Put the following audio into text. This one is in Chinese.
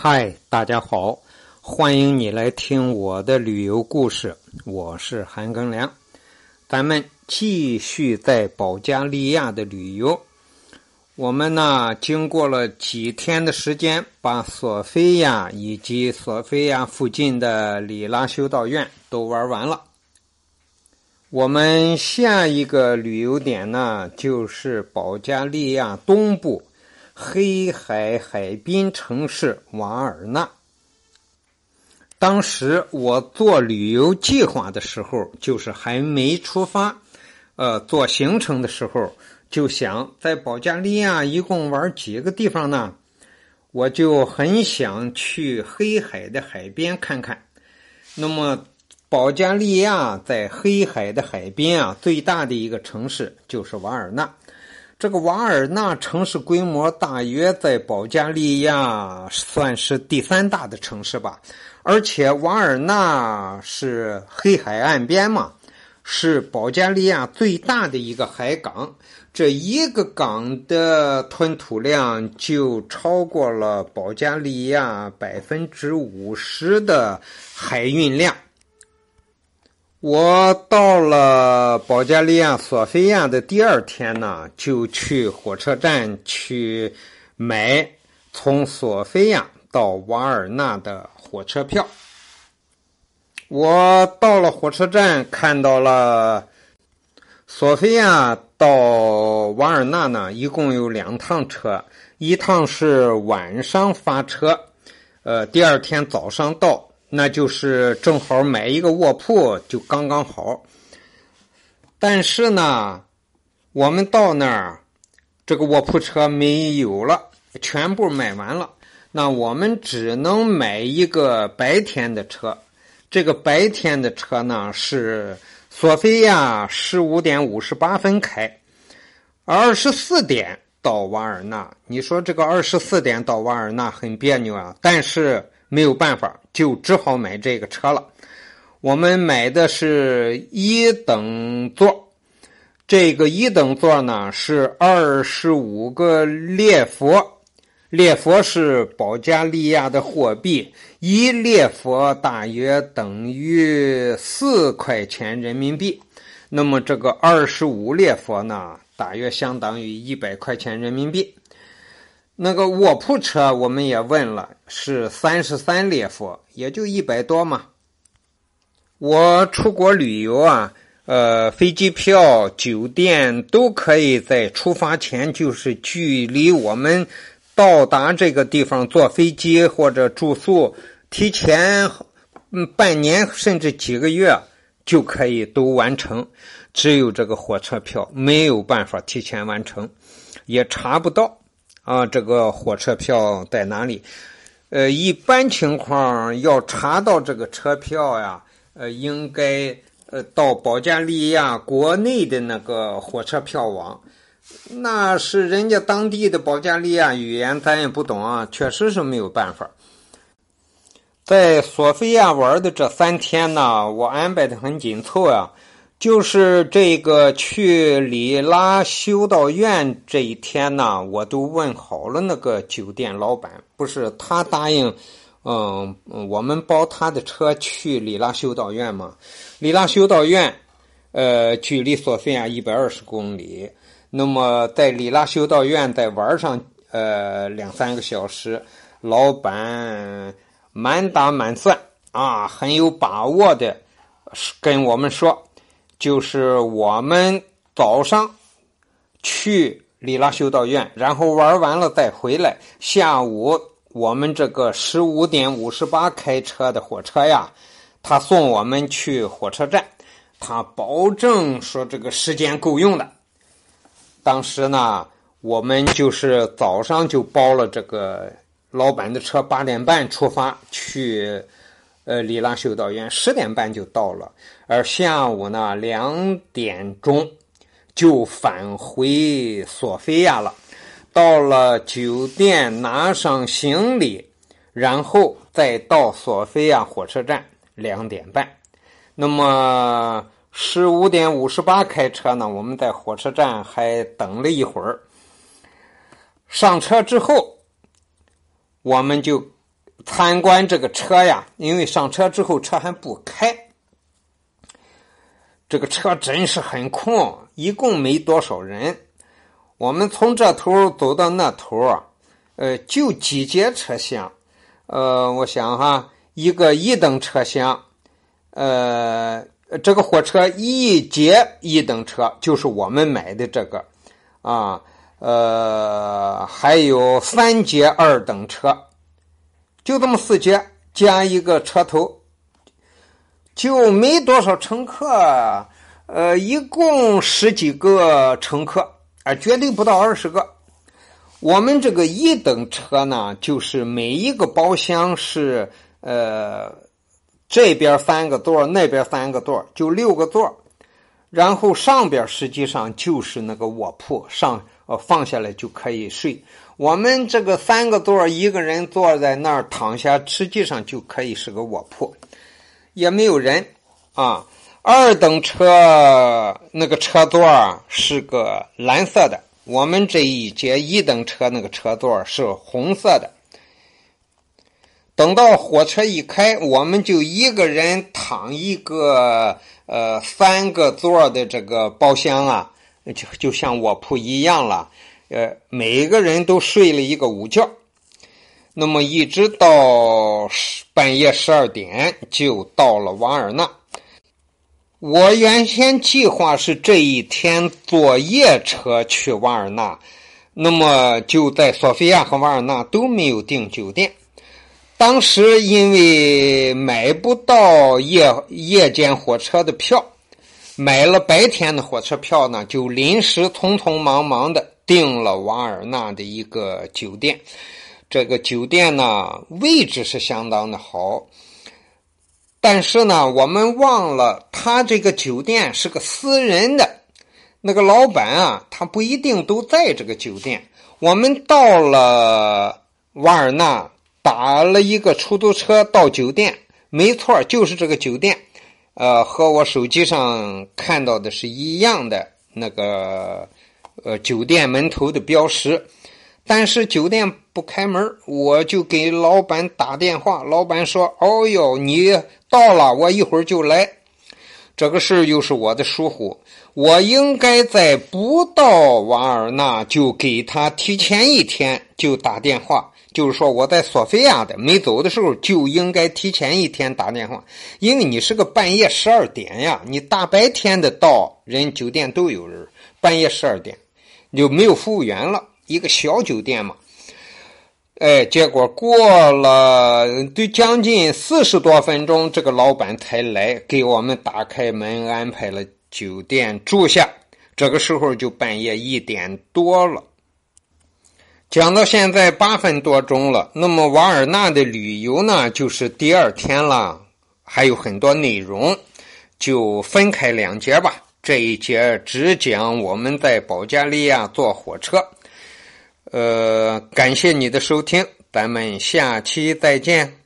嗨，大家好，欢迎你来听我的旅游故事。我是韩庚良，咱们继续在保加利亚的旅游。我们呢，经过了几天的时间，把索菲亚以及索菲亚附近的里拉修道院都玩完了。我们下一个旅游点呢，就是保加利亚东部。黑海海滨城市瓦尔纳。当时我做旅游计划的时候，就是还没出发，呃，做行程的时候，就想在保加利亚一共玩几个地方呢？我就很想去黑海的海边看看。那么，保加利亚在黑海的海边啊，最大的一个城市就是瓦尔纳。这个瓦尔纳城市规模大约在保加利亚算是第三大的城市吧，而且瓦尔纳是黑海岸边嘛，是保加利亚最大的一个海港，这一个港的吞吐量就超过了保加利亚百分之五十的海运量。我到了保加利亚索菲亚的第二天呢，就去火车站去买从索菲亚到瓦尔纳的火车票。我到了火车站，看到了索菲亚到瓦尔纳呢，一共有两趟车，一趟是晚上发车，呃，第二天早上到。那就是正好买一个卧铺就刚刚好，但是呢，我们到那儿，这个卧铺车没有了，全部买完了。那我们只能买一个白天的车。这个白天的车呢是索菲亚十五点五十八分开，二十四点到瓦尔纳。你说这个二十四点到瓦尔纳很别扭啊，但是。没有办法，就只好买这个车了。我们买的是一等座，这个一等座呢是二十五个列佛，列佛是保加利亚的货币，一列佛大约等于四块钱人民币。那么这个二十五列佛呢，大约相当于一百块钱人民币。那个卧铺车我们也问了，是三十三列佛，也就一百多嘛。我出国旅游啊，呃，飞机票、酒店都可以在出发前，就是距离我们到达这个地方坐飞机或者住宿提前嗯半年甚至几个月就可以都完成。只有这个火车票没有办法提前完成，也查不到。啊，这个火车票在哪里？呃，一般情况要查到这个车票呀，呃，应该呃到保加利亚国内的那个火车票网，那是人家当地的保加利亚语言，咱也不懂啊，确实是没有办法。在索菲亚玩的这三天呢，我安排的很紧凑呀。就是这个去里拉修道院这一天呢，我都问好了那个酒店老板，不是他答应，嗯，我们包他的车去里拉修道院嘛？里拉修道院，呃，距离索菲亚一百二十公里，那么在里拉修道院再玩上呃两三个小时，老板满打满算啊，很有把握的跟我们说。就是我们早上去里拉修道院，然后玩完了再回来。下午我们这个十五点五十八开车的火车呀，他送我们去火车站，他保证说这个时间够用的。当时呢，我们就是早上就包了这个老板的车，八点半出发去。呃，里拉修道院十点半就到了，而下午呢两点钟就返回索菲亚了。到了酒店拿上行李，然后再到索菲亚火车站两点半。那么十五点五十八开车呢，我们在火车站还等了一会儿。上车之后，我们就。参观这个车呀，因为上车之后车还不开，这个车真是很空，一共没多少人。我们从这头走到那头啊，呃，就几节车厢，呃，我想哈，一个一等车厢，呃，这个火车一节一等车就是我们买的这个，啊，呃，还有三节二等车，就这么四节加一个车头，就没多少乘客，呃，一共十几个乘客。啊，绝对不到二十个。我们这个一等车呢，就是每一个包厢是呃这边三个座，那边三个座，就六个座。然后上边实际上就是那个卧铺，上呃放下来就可以睡。我们这个三个座，一个人坐在那儿躺下，实际上就可以是个卧铺，也没有人啊。二等车那个车座是个蓝色的，我们这一节一等车那个车座是红色的。等到火车一开，我们就一个人躺一个呃三个座的这个包厢啊，就就像卧铺一样了。呃，每个人都睡了一个午觉。那么一直到半夜十二点，就到了瓦尔纳。我原先计划是这一天坐夜车去瓦尔纳，那么就在索菲亚和瓦尔纳都没有订酒店。当时因为买不到夜夜间火车的票，买了白天的火车票呢，就临时匆匆忙忙的订了瓦尔纳的一个酒店。这个酒店呢，位置是相当的好。但是呢，我们忘了，他这个酒店是个私人的，那个老板啊，他不一定都在这个酒店。我们到了瓦尔纳，打了一个出租车到酒店，没错，就是这个酒店，呃，和我手机上看到的是一样的那个呃酒店门头的标识。但是酒店不开门，我就给老板打电话。老板说：“哦哟，你到了，我一会儿就来。”这个事又是我的疏忽，我应该在不到瓦尔纳就给他提前一天就打电话，就是说我在索菲亚的没走的时候就应该提前一天打电话，因为你是个半夜十二点呀，你大白天的到人酒店都有人，半夜十二点就没有服务员了。一个小酒店嘛，哎，结果过了都将近四十多分钟，这个老板才来给我们打开门，安排了酒店住下。这个时候就半夜一点多了。讲到现在八分多钟了，那么瓦尔纳的旅游呢，就是第二天了，还有很多内容，就分开两节吧。这一节只讲我们在保加利亚坐火车。呃，感谢你的收听，咱们下期再见。